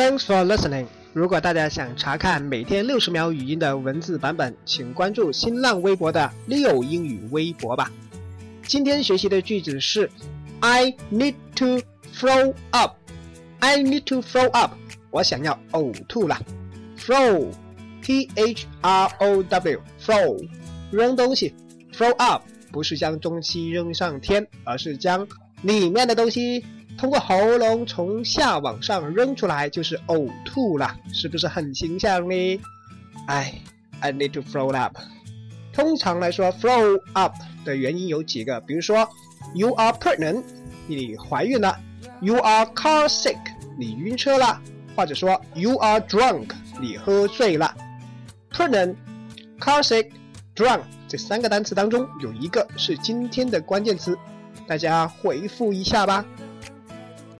Thanks for listening。如果大家想查看每天六十秒语音的文字版本，请关注新浪微博的 Leo 英语微博吧。今天学习的句子是 I need to throw up。I need to throw up。我想要呕吐了。Throw，T H R O W，throw，扔东西。Throw up 不是将东西扔上天，而是将里面的东西。通过喉咙从下往上扔出来就是呕吐了，是不是很形象呢？哎，I need to throw up。通常来说，throw up 的原因有几个，比如说，you are pregnant，你怀孕了；you are car sick，你晕车了；或者说，you are drunk，你喝醉了。pregnant、car sick、drunk 这三个单词当中有一个是今天的关键词，大家回复一下吧。